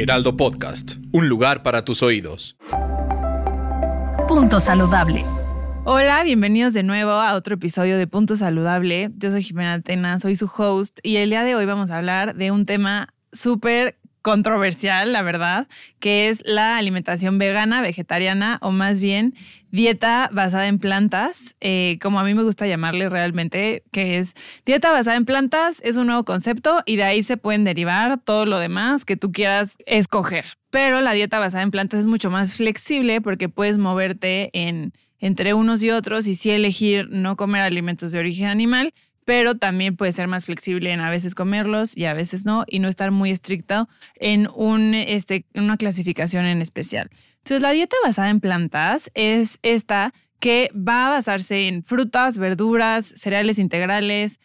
Heraldo Podcast, un lugar para tus oídos. Punto saludable. Hola, bienvenidos de nuevo a otro episodio de Punto Saludable. Yo soy Jimena Atena, soy su host y el día de hoy vamos a hablar de un tema súper controversial, la verdad, que es la alimentación vegana, vegetariana o más bien dieta basada en plantas, eh, como a mí me gusta llamarle realmente, que es dieta basada en plantas, es un nuevo concepto y de ahí se pueden derivar todo lo demás que tú quieras escoger. Pero la dieta basada en plantas es mucho más flexible porque puedes moverte en, entre unos y otros y sí elegir no comer alimentos de origen animal, pero también puede ser más flexible en a veces comerlos y a veces no, y no estar muy estricto en este, una clasificación en especial. Entonces, la dieta basada en plantas es esta que va a basarse en frutas, verduras, cereales integrales,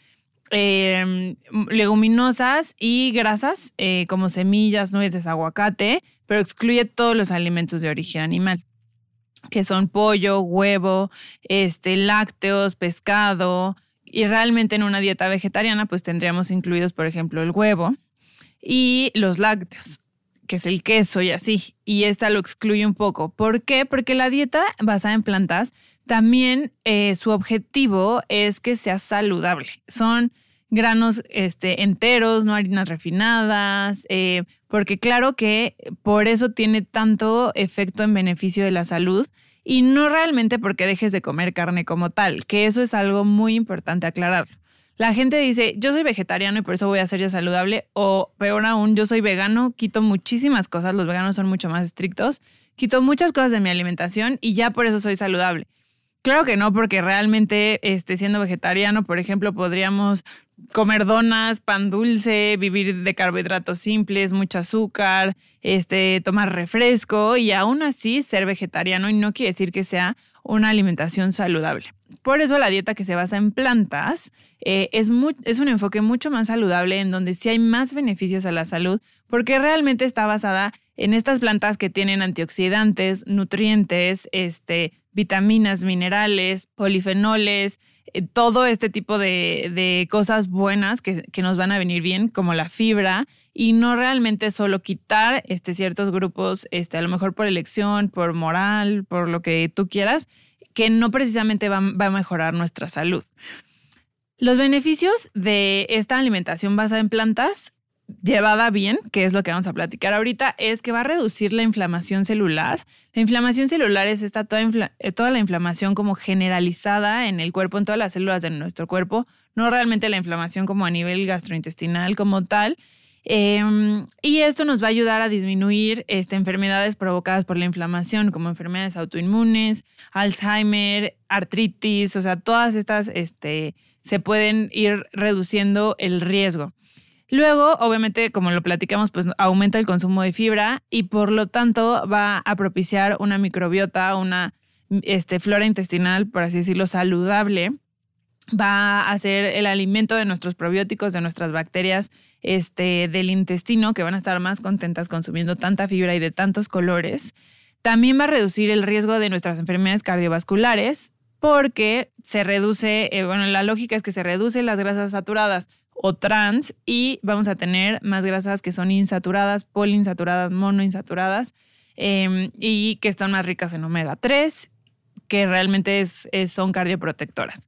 em, leguminosas y grasas eh, como semillas, nueces, aguacate, pero excluye todos los alimentos de origen animal que son pollo, huevo, este, lácteos, pescado, y realmente en una dieta vegetariana pues tendríamos incluidos, por ejemplo, el huevo y los lácteos, que es el queso y así. Y esta lo excluye un poco. ¿Por qué? Porque la dieta basada en plantas también eh, su objetivo es que sea saludable. Son granos este, enteros, no harinas refinadas, eh, porque claro que por eso tiene tanto efecto en beneficio de la salud y no realmente porque dejes de comer carne como tal, que eso es algo muy importante aclarar. La gente dice, yo soy vegetariano y por eso voy a ser ya saludable, o peor aún, yo soy vegano, quito muchísimas cosas, los veganos son mucho más estrictos, quito muchas cosas de mi alimentación y ya por eso soy saludable. Claro que no, porque realmente este, siendo vegetariano, por ejemplo, podríamos comer donas, pan dulce, vivir de carbohidratos simples, mucho azúcar, este, tomar refresco y aún así ser vegetariano y no quiere decir que sea una alimentación saludable. Por eso la dieta que se basa en plantas eh, es, es un enfoque mucho más saludable en donde sí hay más beneficios a la salud porque realmente está basada en estas plantas que tienen antioxidantes, nutrientes, este, vitaminas, minerales, polifenoles, eh, todo este tipo de, cosas buenas que, nos van a venir bien, como la fibra, y no realmente solo quitar este, ciertos grupos, este, a lo mejor por elección, por moral, por lo que tú quieras, que no precisamente va, va a mejorar nuestra salud. Los beneficios de esta alimentación basada en plantas llevada bien, que es lo que vamos a platicar ahorita, es que va a reducir la inflamación celular. La inflamación celular es esta toda, eh, toda, la inflamación como generalizada en el cuerpo, en todas las células de nuestro cuerpo, no realmente la inflamación como a nivel gastrointestinal como tal. Em, y esto nos va a ayudar a disminuir este, enfermedades provocadas por la inflamación, como enfermedades autoinmunes, Alzheimer, artritis, o sea, todas estas este, se pueden ir reduciendo el riesgo. Luego, obviamente, como lo platicamos, pues aumenta el consumo de fibra y por lo tanto va a propiciar una microbiota, una este, flora intestinal, por así decirlo, saludable. Va a ser el alimento de nuestros probióticos, de nuestras bacterias este, del intestino, que van a estar más contentas consumiendo tanta fibra y de tantos colores. También va a reducir el riesgo de nuestras enfermedades cardiovasculares porque se reduce, eh, bueno, la lógica es que se reducen las grasas saturadas o trans y vamos a tener más grasas que son insaturadas, poliinsaturadas, monoinsaturadas em, y que están más ricas en omega 3, que realmente son cardioprotectoras.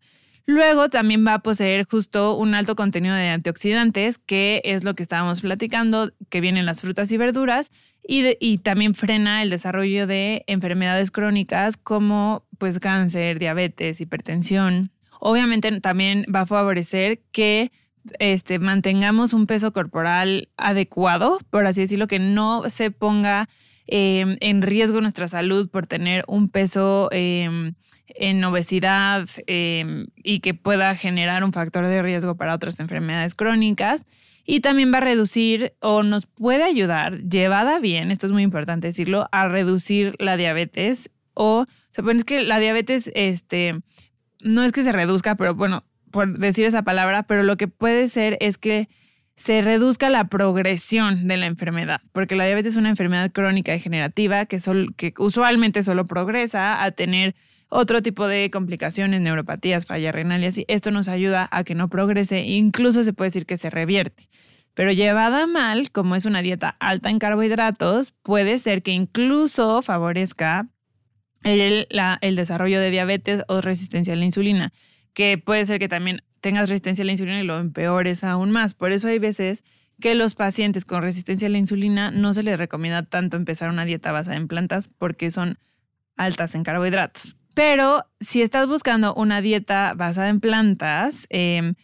Luego también va a poseer justo un alto contenido de antioxidantes, que es lo que estábamos platicando, que vienen las frutas y verduras, y, y también frena el desarrollo de enfermedades crónicas como pues cáncer, diabetes, hipertensión. Obviamente también va a favorecer que este, mantengamos un peso corporal adecuado, por así decirlo, que no se ponga em, en riesgo nuestra salud por tener un peso em, en obesidad em, y que pueda generar un factor de riesgo para otras enfermedades crónicas. Y también va a reducir o nos puede ayudar, llevada bien, esto es muy importante decirlo, a reducir la diabetes o, se pone que la diabetes, este, no es que se reduzca, pero bueno, por decir esa palabra, pero lo que puede ser es que se reduzca la progresión de la enfermedad, porque la diabetes es una enfermedad crónica degenerativa que, que usualmente solo progresa a tener otro tipo de complicaciones, neuropatías, falla renal y así. Esto nos ayuda a que no progrese, incluso se puede decir que se revierte. Pero llevada mal, como es una dieta alta en carbohidratos, puede ser que incluso favorezca el desarrollo de diabetes o resistencia a la insulina, que puede ser que también tengas resistencia a la insulina y lo empeores aún más. Por eso hay veces que los pacientes con resistencia a la insulina no se les recomienda tanto empezar una dieta basada en plantas porque son altas en carbohidratos. Pero si estás buscando una dieta basada en plantas, em,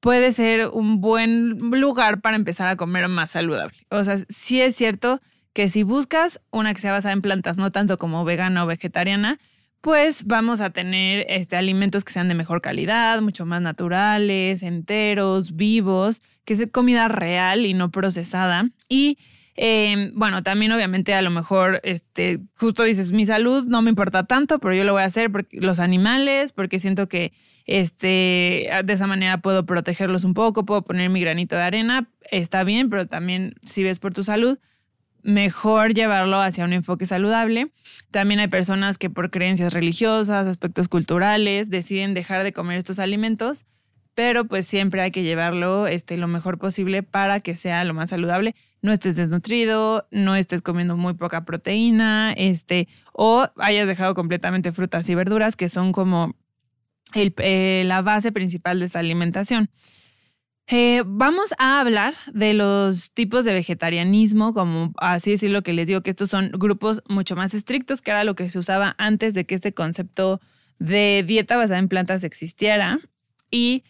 puede ser un buen lugar para empezar a comer más saludable. O sea, sí es cierto que si buscas una que sea basada en plantas, no tanto como vegana o vegetariana, pues vamos a tener este, alimentos que sean de mejor calidad, mucho más naturales, enteros, vivos, que es comida real y no procesada. Y Em, bueno, también obviamente a lo mejor, este, justo dices, mi salud no me importa tanto, pero yo lo voy a hacer porque los animales, porque siento que este, de esa manera puedo protegerlos un poco, puedo poner mi granito de arena, está bien, pero también si ves por tu salud, mejor llevarlo hacia un enfoque saludable. También hay personas que por creencias religiosas, aspectos culturales, deciden dejar de comer estos alimentos pero pues siempre hay que llevarlo este, lo mejor posible para que sea lo más saludable. No estés desnutrido, no estés comiendo muy poca proteína, este, o hayas dejado completamente frutas y verduras, que son como el, eh, la base principal de esta alimentación. Eh, vamos a hablar de los tipos de vegetarianismo, como así decirlo, que les digo que estos son grupos mucho más estrictos, que era lo que se usaba antes de que este concepto de dieta basada en plantas existiera. Y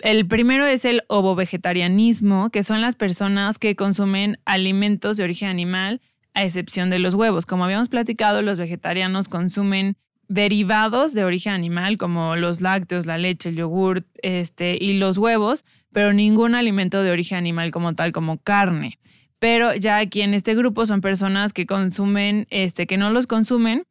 el primero es el ovovegetarianismo, que son las personas que consumen alimentos de origen animal, a excepción de los huevos. Como habíamos platicado, los vegetarianos consumen derivados de origen animal, como los lácteos, la leche, el yogurt este, y los huevos, pero ningún alimento de origen animal como tal, como carne. Pero ya aquí en este grupo son personas que consumen, este, que no los consumen,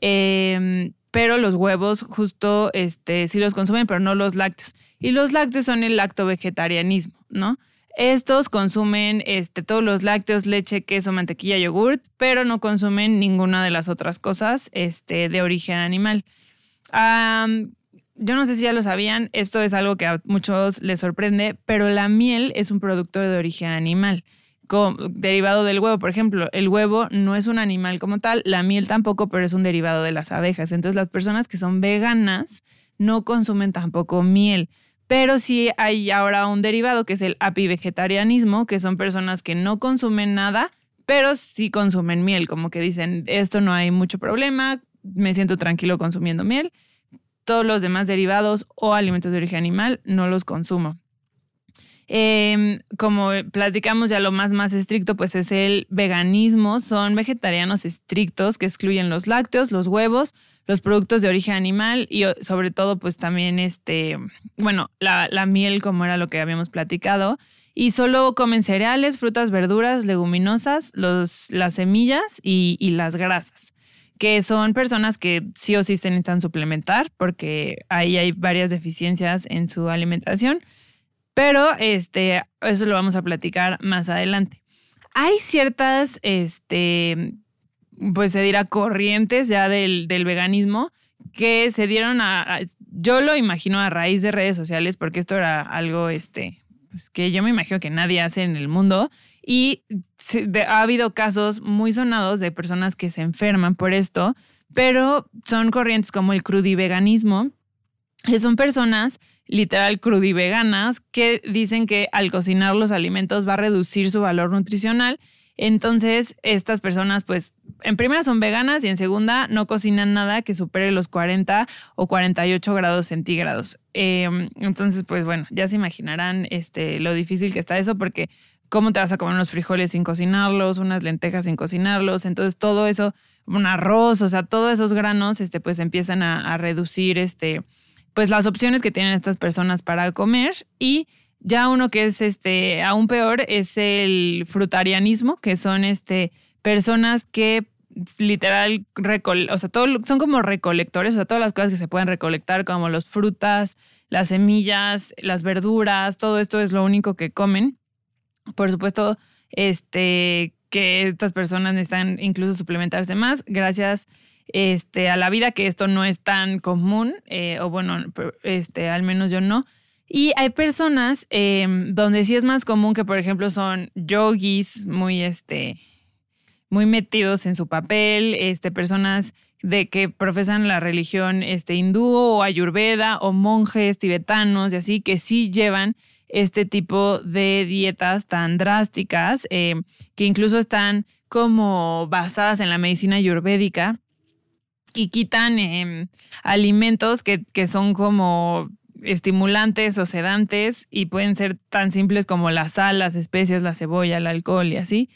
em, pero los huevos justo este, sí los consumen, pero no los lácteos. Y los lácteos son el lacto-vegetarianismo, ¿no? Estos consumen este, todos los lácteos, leche, queso, mantequilla, yogurt, pero no consumen ninguna de las otras cosas este, de origen animal. yo no sé si ya lo sabían, esto es algo que a muchos les sorprende, pero la miel es un producto de origen animal derivado del huevo. Por ejemplo, el huevo no es un animal como tal, la miel tampoco, pero es un derivado de las abejas. Entonces las personas que son veganas no consumen tampoco miel. Pero sí hay ahora un derivado que es el apivegetarianismo, que son personas que no consumen nada, pero sí consumen miel, como que dicen, esto no hay mucho problema, me siento tranquilo consumiendo miel. Todos los demás derivados o alimentos de origen animal no los consumo. Em, como platicamos ya lo más más estricto, pues es el veganismo. Son vegetarianos estrictos que excluyen los lácteos, los huevos, los productos de origen animal y sobre todo pues también este, bueno, la, miel como era lo que habíamos platicado. Y solo comen cereales, frutas, verduras, leguminosas, los, las semillas y, y las grasas que son personas que sí o sí se necesitan suplementar porque ahí hay varias deficiencias en su alimentación. Pero este, eso lo vamos a platicar más adelante. Hay ciertas, este, pues se dirá, corrientes ya del, veganismo que se dieron a, yo lo imagino a raíz de redes sociales, porque esto era algo, este, pues que yo me imagino que nadie hace en el mundo. Y ha habido casos muy sonados de personas que se enferman por esto, pero son corrientes como el crudiveganismo, que son personas literal crudiveganas que dicen que al cocinar los alimentos va a reducir su valor nutricional. Entonces, estas personas, pues, en primera son veganas y en segunda no cocinan nada que supere los 40 o 48 grados centígrados. Em, entonces, pues bueno, ya se imaginarán este, lo difícil que está eso porque ¿cómo te vas a comer unos frijoles sin cocinarlos, unas lentejas sin cocinarlos? Entonces todo eso, un arroz, o sea, todos esos granos, este, pues empiezan a, a reducir, este, pues las opciones que tienen estas personas para comer y ya uno que es este aún peor es el frutarianismo, que son este personas que literal o sea, todo, son como recolectores, o sea, todas las cosas que se pueden recolectar como las frutas, las semillas, las verduras, todo esto es lo único que comen. Por supuesto, este que estas personas necesitan incluso suplementarse más gracias este, a la vida, que esto no es tan común, eh, o bueno, este, al menos yo no. Y hay personas em, donde sí es más común que, por ejemplo, son yogis muy, este, muy metidos en su papel, este, personas de que profesan la religión este, hindú o ayurveda o monjes tibetanos y así, que sí llevan este tipo de dietas tan drásticas, em, que incluso están como basadas en la medicina ayurvédica y quitan em, alimentos que, que son como estimulantes o sedantes y pueden ser tan simples como la sal, las especias, la cebolla, el alcohol y así.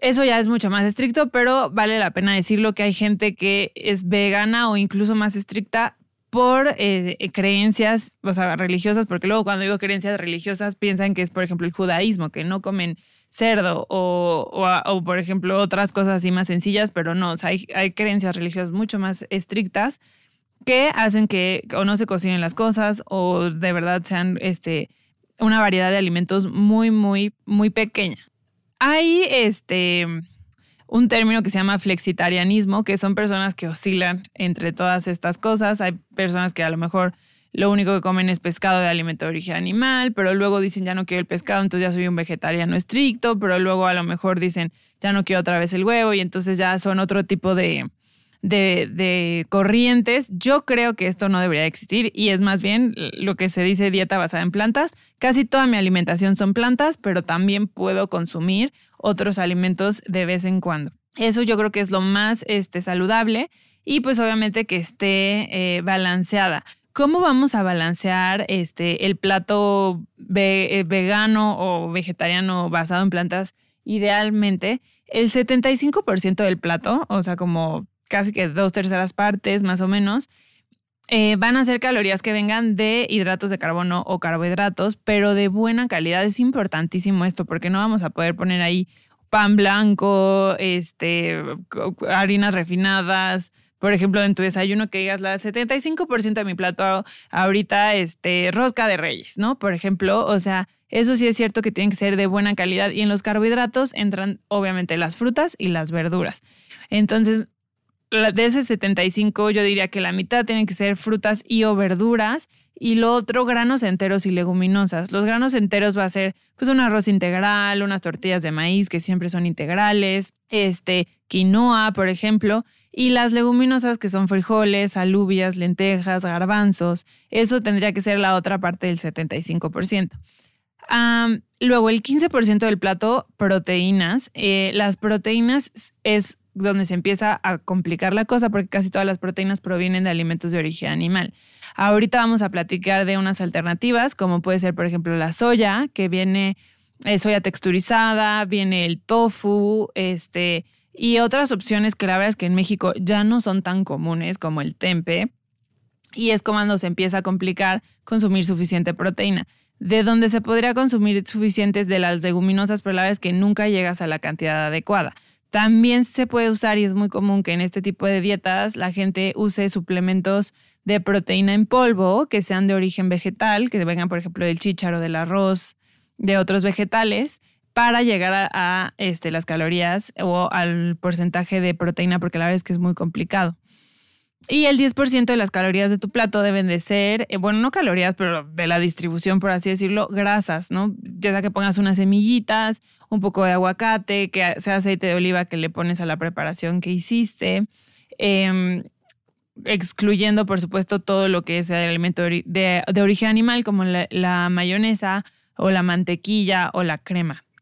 Eso ya es mucho más estricto, pero vale la pena decirlo que hay gente que es vegana o incluso más estricta por eh, creencias, o sea, religiosas, porque luego cuando digo creencias religiosas piensan que es, por ejemplo, el judaísmo, que no comen cerdo o, o, por ejemplo, otras cosas así más sencillas, pero no, hay, hay creencias religiosas mucho más estrictas que hacen que o no se cocinen las cosas o de verdad sean este, una variedad de alimentos muy, muy, muy pequeña. Hay este, un término que se llama flexitarianismo, que son personas que oscilan entre todas estas cosas. Hay personas que a lo mejor lo único que comen es pescado de alimento de origen animal, pero luego dicen ya no quiero el pescado, entonces ya soy un vegetariano estricto, pero luego a lo mejor dicen ya no quiero otra vez el huevo y entonces ya son otro tipo de, de, corrientes. Yo creo que esto no debería existir y es más bien lo que se dice dieta basada en plantas. Casi toda mi alimentación son plantas, pero también puedo consumir otros alimentos de vez en cuando. Eso yo creo que es lo más este, saludable y pues obviamente que esté eh, balanceada. ¿Cómo vamos a balancear este, el plato eh, vegano o vegetariano basado en plantas? Idealmente, el 75% del plato, o sea, como casi que dos terceras partes más o menos, eh, van a ser calorías que vengan de hidratos de carbono o carbohidratos, pero de buena calidad. Es importantísimo esto porque no vamos a poder poner ahí pan blanco, este, harinas refinadas. Por ejemplo, en tu desayuno que digas la 75% de mi plato ahorita, este, rosca de reyes, ¿no? Por ejemplo, o sea, eso sí es cierto que tienen que ser de buena calidad y en los carbohidratos entran obviamente las frutas y las verduras. Entonces, de ese 75 yo diría que la mitad tienen que ser frutas y o verduras y lo otro granos enteros y leguminosas. Los granos enteros va a ser pues un arroz integral, unas tortillas de maíz que siempre son integrales, este quinoa, por ejemplo, y las leguminosas que son frijoles, alubias, lentejas, garbanzos. Eso tendría que ser la otra parte del 75%. luego, el 15% del plato, proteínas. Eh, las proteínas es donde se empieza a complicar la cosa porque casi todas las proteínas provienen de alimentos de origen animal. Ahorita vamos a platicar de unas alternativas, como puede ser, por ejemplo, la soya, que viene eh, soya texturizada, viene el tofu, este, y otras opciones que la verdad es que en México ya no son tan comunes como el tempe. Y es cuando se empieza a complicar consumir suficiente proteína. De donde se podría consumir suficientes de las leguminosas, pero la verdad es que nunca llegas a la cantidad adecuada. También se puede usar y es muy común que en este tipo de dietas la gente use suplementos de proteína en polvo que sean de origen vegetal, que vengan por ejemplo del chícharo, del arroz, de otros vegetales, para llegar a, este, las calorías o al porcentaje de proteína, porque la verdad es que es muy complicado. Y el 10% de las calorías de tu plato deben de ser, eh, bueno, no calorías, pero de la distribución, por así decirlo, grasas, ¿no? Ya sea que pongas unas semillitas, un poco de aguacate, que sea aceite de oliva que le pones a la preparación que hiciste, em, excluyendo, por supuesto, todo lo que es el alimento de, origen animal, como la, la mayonesa o la mantequilla o la crema,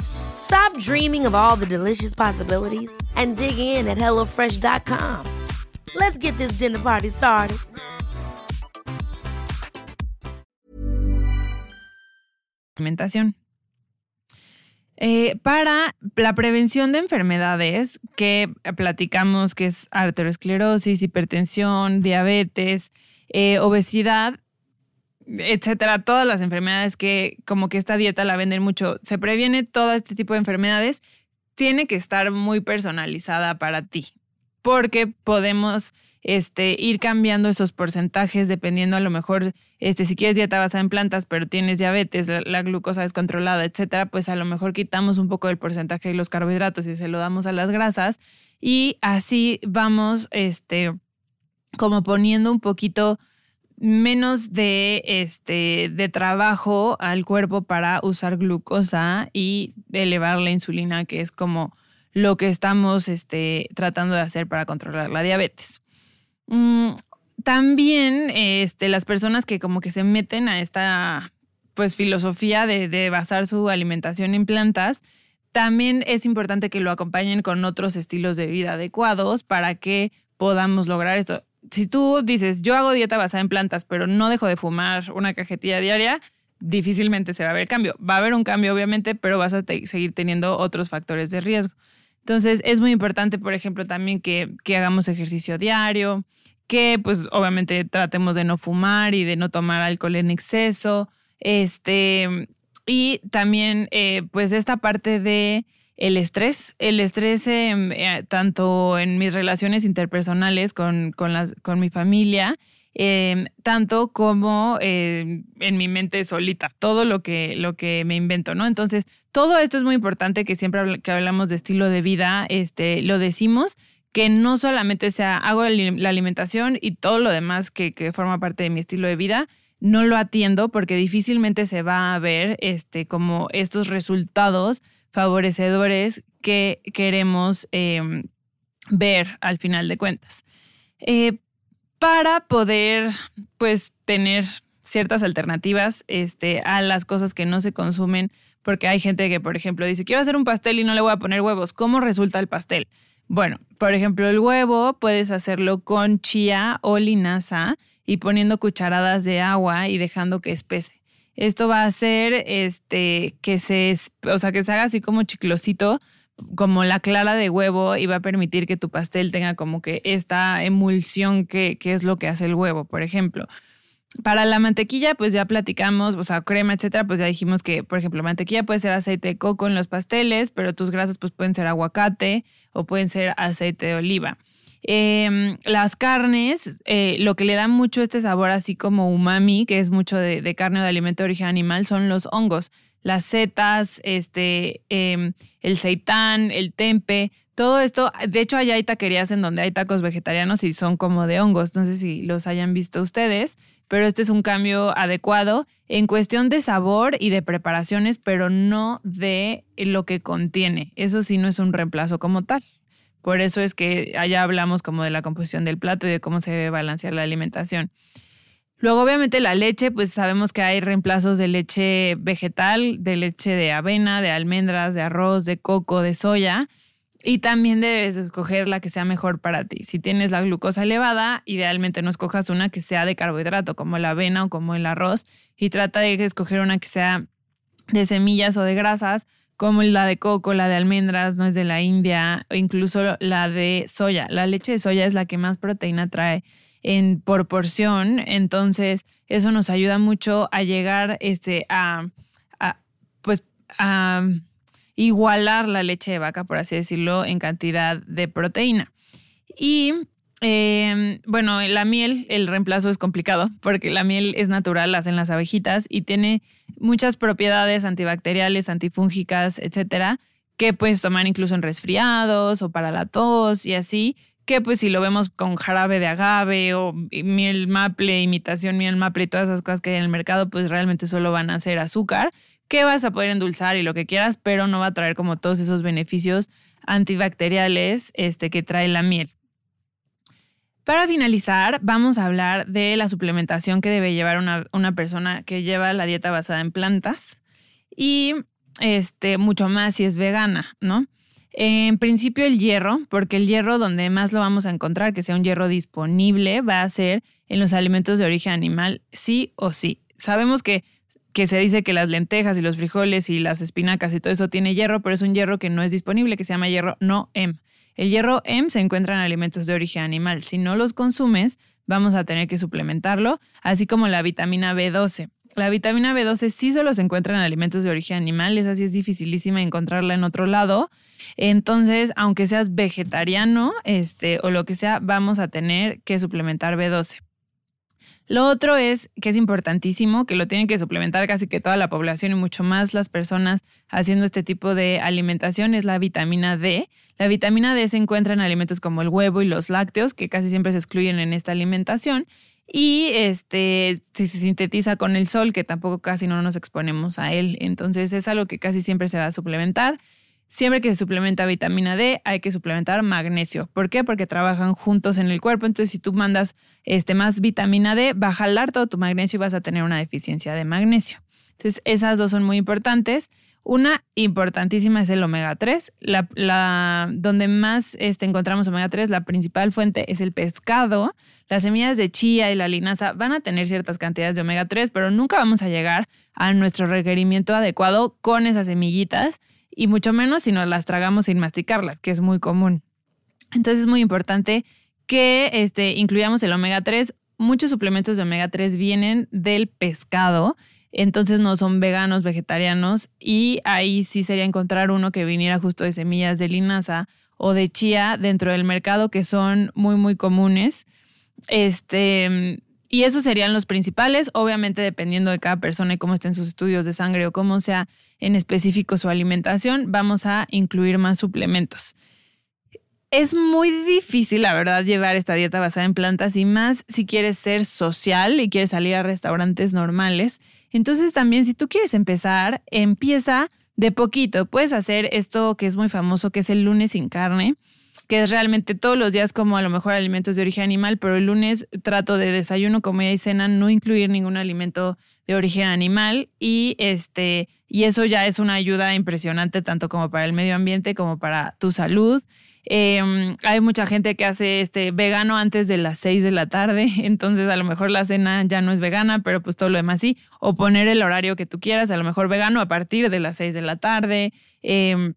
Stop dreaming of all the delicious possibilities and dig in at HelloFresh.com. Let's get this dinner party started. alimentación. Eh, para la prevención de enfermedades que platicamos que es arteriosclerosis, hipertensión, diabetes, eh, obesidad, etcétera, todas las enfermedades que como que esta dieta la venden mucho, se previene todo este tipo de enfermedades, tiene que estar muy personalizada para ti, porque podemos este, ir cambiando esos porcentajes dependiendo a lo mejor, este, si quieres dieta basada en plantas, pero tienes diabetes, la, glucosa descontrolada, etcétera, pues a lo mejor quitamos un poco del porcentaje de los carbohidratos y se lo damos a las grasas y así vamos, este, como poniendo un poquito menos de, este, de trabajo al cuerpo para usar glucosa y elevar la insulina, que es como lo que estamos este, tratando de hacer para controlar la diabetes. Mm, también este, las personas que como que se meten a esta pues filosofía de, de basar su alimentación en plantas, también es importante que lo acompañen con otros estilos de vida adecuados para que podamos lograr esto. Si tú dices, yo hago dieta basada en plantas, pero no dejo de fumar una cajetilla diaria, difícilmente se va a ver cambio. Va a haber un cambio, obviamente, pero vas a seguir teniendo otros factores de riesgo. Entonces, es muy importante, por ejemplo, también que, que hagamos ejercicio diario, que pues obviamente tratemos de no fumar y de no tomar alcohol en exceso. Este, y también eh, pues esta parte de el estrés, el estrés eh, tanto en mis relaciones interpersonales con, con, las, con mi familia, em, tanto como em, en mi mente solita, todo lo que, lo que me invento, ¿no? Entonces, todo esto es muy importante que siempre que hablamos de estilo de vida, este, lo decimos que no solamente sea hago la alimentación y todo lo demás que, forma parte de mi estilo de vida, no lo atiendo porque difícilmente se va a ver este, como estos resultados favorecedores que queremos em, ver al final de cuentas. Eh, para poder, pues, tener ciertas alternativas este, a las cosas que no se consumen, porque hay gente que, por ejemplo, dice, quiero hacer un pastel y no le voy a poner huevos. ¿Cómo resulta el pastel? Bueno, por ejemplo, el huevo puedes hacerlo con chía o linaza y poniendo cucharadas de agua y dejando que espese. Esto va a hacer este, que, se, o sea, que se haga así como chiclosito, como la clara de huevo y va a permitir que tu pastel tenga como que esta emulsión que, que es lo que hace el huevo, por ejemplo. Para la mantequilla, pues ya platicamos, o sea, crema, etcétera, pues ya dijimos que, por ejemplo, mantequilla puede ser aceite de coco en los pasteles, pero tus grasas pues pueden ser aguacate o pueden ser aceite de oliva. Em, las carnes, eh, lo que le da mucho este sabor así como umami, que es mucho de, carne o de alimento de origen animal, son los hongos. Las setas, este, em, el seitán, el tempe, todo esto, de hecho hay taquerías en donde hay tacos vegetarianos y son como de hongos, no sé si los hayan visto ustedes, pero este es un cambio adecuado en cuestión de sabor y de preparaciones, pero no de lo que contiene. Eso sí no es un reemplazo como tal. Por eso es que allá hablamos como de la composición del plato y de cómo se debe balancear la alimentación. Luego, obviamente, la leche, pues sabemos que hay reemplazos de leche vegetal, de leche de avena, de almendras, de arroz, de coco, de soya. Y también debes escoger la que sea mejor para ti. Si tienes la glucosa elevada, idealmente no escojas una que sea de carbohidrato, como la avena o como el arroz, y trata de escoger una que sea de semillas o de grasas, como la de coco, la de almendras, no es de la India, o incluso la de soya. La leche de soya es la que más proteína trae en proporción, entonces eso nos ayuda mucho a llegar este, a igualar la leche de vaca, por así decirlo, en cantidad de proteína. Y em, bueno, la miel, el reemplazo es complicado porque la miel es natural, hacen las abejitas y tiene muchas propiedades antibacteriales, antifúngicas, etcétera, que puedes tomar incluso en resfriados o para la tos y así, que pues si lo vemos con jarabe de agave o miel maple, imitación miel maple y todas esas cosas que hay en el mercado, pues realmente solo van a ser azúcar, que vas a poder endulzar y lo que quieras, pero no va a traer como todos esos beneficios antibacteriales este, que trae la miel. Para finalizar, vamos a hablar de la suplementación que debe llevar una, persona que lleva la dieta basada en plantas y este, mucho más si es vegana, ¿no? En principio el hierro, porque el hierro donde más lo vamos a encontrar, que sea un hierro disponible, va a ser en los alimentos de origen animal, sí o sí. Sabemos que, que se dice que las lentejas y los frijoles y las espinacas y todo eso tiene hierro, pero es un hierro que no es disponible, que se llama hierro no M. El hierro M se encuentra en alimentos de origen animal. Si no los consumes, vamos a tener que suplementarlo, así como la vitamina B12. La vitamina B12 sí solo se encuentra en alimentos de origen animal, esa sí es dificilísima encontrarla en otro lado. Entonces, aunque seas vegetariano este, o lo que sea, vamos a tener que suplementar B12. Lo otro es que es importantísimo, que lo tienen que suplementar casi que toda la población y mucho más las personas haciendo este tipo de alimentación, es la vitamina D. La vitamina D se encuentra en alimentos como el huevo y los lácteos, que casi siempre se excluyen en esta alimentación. Y este, si se sintetiza con el sol, que tampoco casi no nos exponemos a él. Entonces es algo que casi siempre se va a suplementar. Siempre que se suplementa vitamina D, hay que suplementar magnesio. ¿Por qué? Porque trabajan juntos en el cuerpo. Entonces, si tú mandas este, más vitamina D, va a jalar todo tu magnesio y vas a tener una deficiencia de magnesio. Entonces, esas dos son muy importantes. Una importantísima es el omega 3. La, donde más este, encontramos omega 3, la principal fuente es el pescado. Las semillas de chía y la linaza van a tener ciertas cantidades de omega 3, pero nunca vamos a llegar a nuestro requerimiento adecuado con esas semillitas y mucho menos si nos las tragamos sin masticarlas, que es muy común. Entonces es muy importante que este, incluyamos el omega 3. Muchos suplementos de omega 3 vienen del pescado, entonces no son veganos, vegetarianos, y ahí sí sería encontrar uno que viniera justo de semillas de linaza o de chía dentro del mercado, que son muy, muy comunes. Este, y esos serían los principales, obviamente dependiendo de cada persona y cómo estén sus estudios de sangre o cómo sea en específico su alimentación, vamos a incluir más suplementos. Es muy difícil, la verdad, llevar esta dieta basada en plantas y más si quieres ser social y quieres salir a restaurantes normales. Entonces también si tú quieres empezar, empieza de poquito. Puedes hacer esto que es muy famoso, que es el lunes sin carne que es realmente todos los días como a lo mejor alimentos de origen animal, pero el lunes trato de desayuno, comida y cena no incluir ningún alimento de origen animal y este y eso ya es una ayuda impresionante tanto como para el medio ambiente como para tu salud. Em, hay mucha gente que hace este vegano antes de las 6 de la tarde, entonces a lo mejor la cena ya no es vegana, pero pues todo lo demás sí. O poner el horario que tú quieras, a lo mejor vegano a partir de las 6 de la tarde. Em,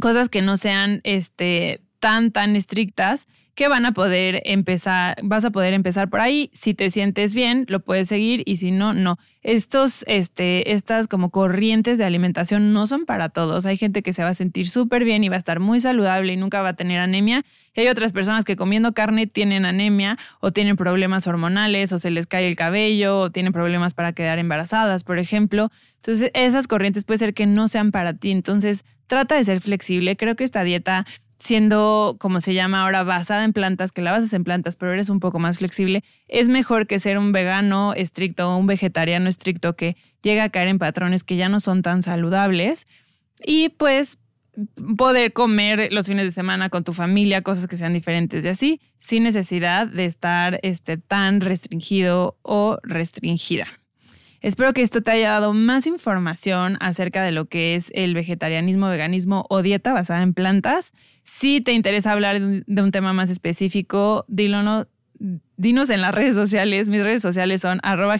cosas que no sean este, tan, tan estrictas que van a poder empezar, vas a poder empezar por ahí. Si te sientes bien, lo puedes seguir y si no, no. Estos, este, estas como corrientes de alimentación no son para todos. Hay gente que se va a sentir súper bien y va a estar muy saludable y nunca va a tener anemia. Y hay otras personas que comiendo carne tienen anemia o tienen problemas hormonales o se les cae el cabello o tienen problemas para quedar embarazadas, por ejemplo. Entonces, esas corrientes puede ser que no sean para ti. Entonces, trata de ser flexible. Creo que esta dieta siendo, como se llama ahora, basada en plantas, que la basas en plantas, pero eres un poco más flexible, es mejor que ser un vegano estricto o un vegetariano estricto que llega a caer en patrones que ya no son tan saludables. Y pues poder comer los fines de semana con tu familia, cosas que sean diferentes de así, sin necesidad de estar este, tan restringido o restringida. Espero que esto te haya dado más información acerca de lo que es el vegetarianismo, veganismo o dieta basada en plantas. Si te interesa hablar de un tema más específico, dinos en las redes sociales. Mis redes sociales son arroba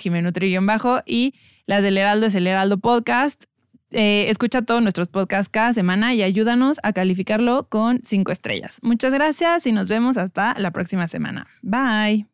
y las del Heraldo es el Heraldo Podcast. Eh, escucha todos nuestros podcasts cada semana y ayúdanos a calificarlo con cinco estrellas. Muchas gracias y nos vemos hasta la próxima semana. Bye.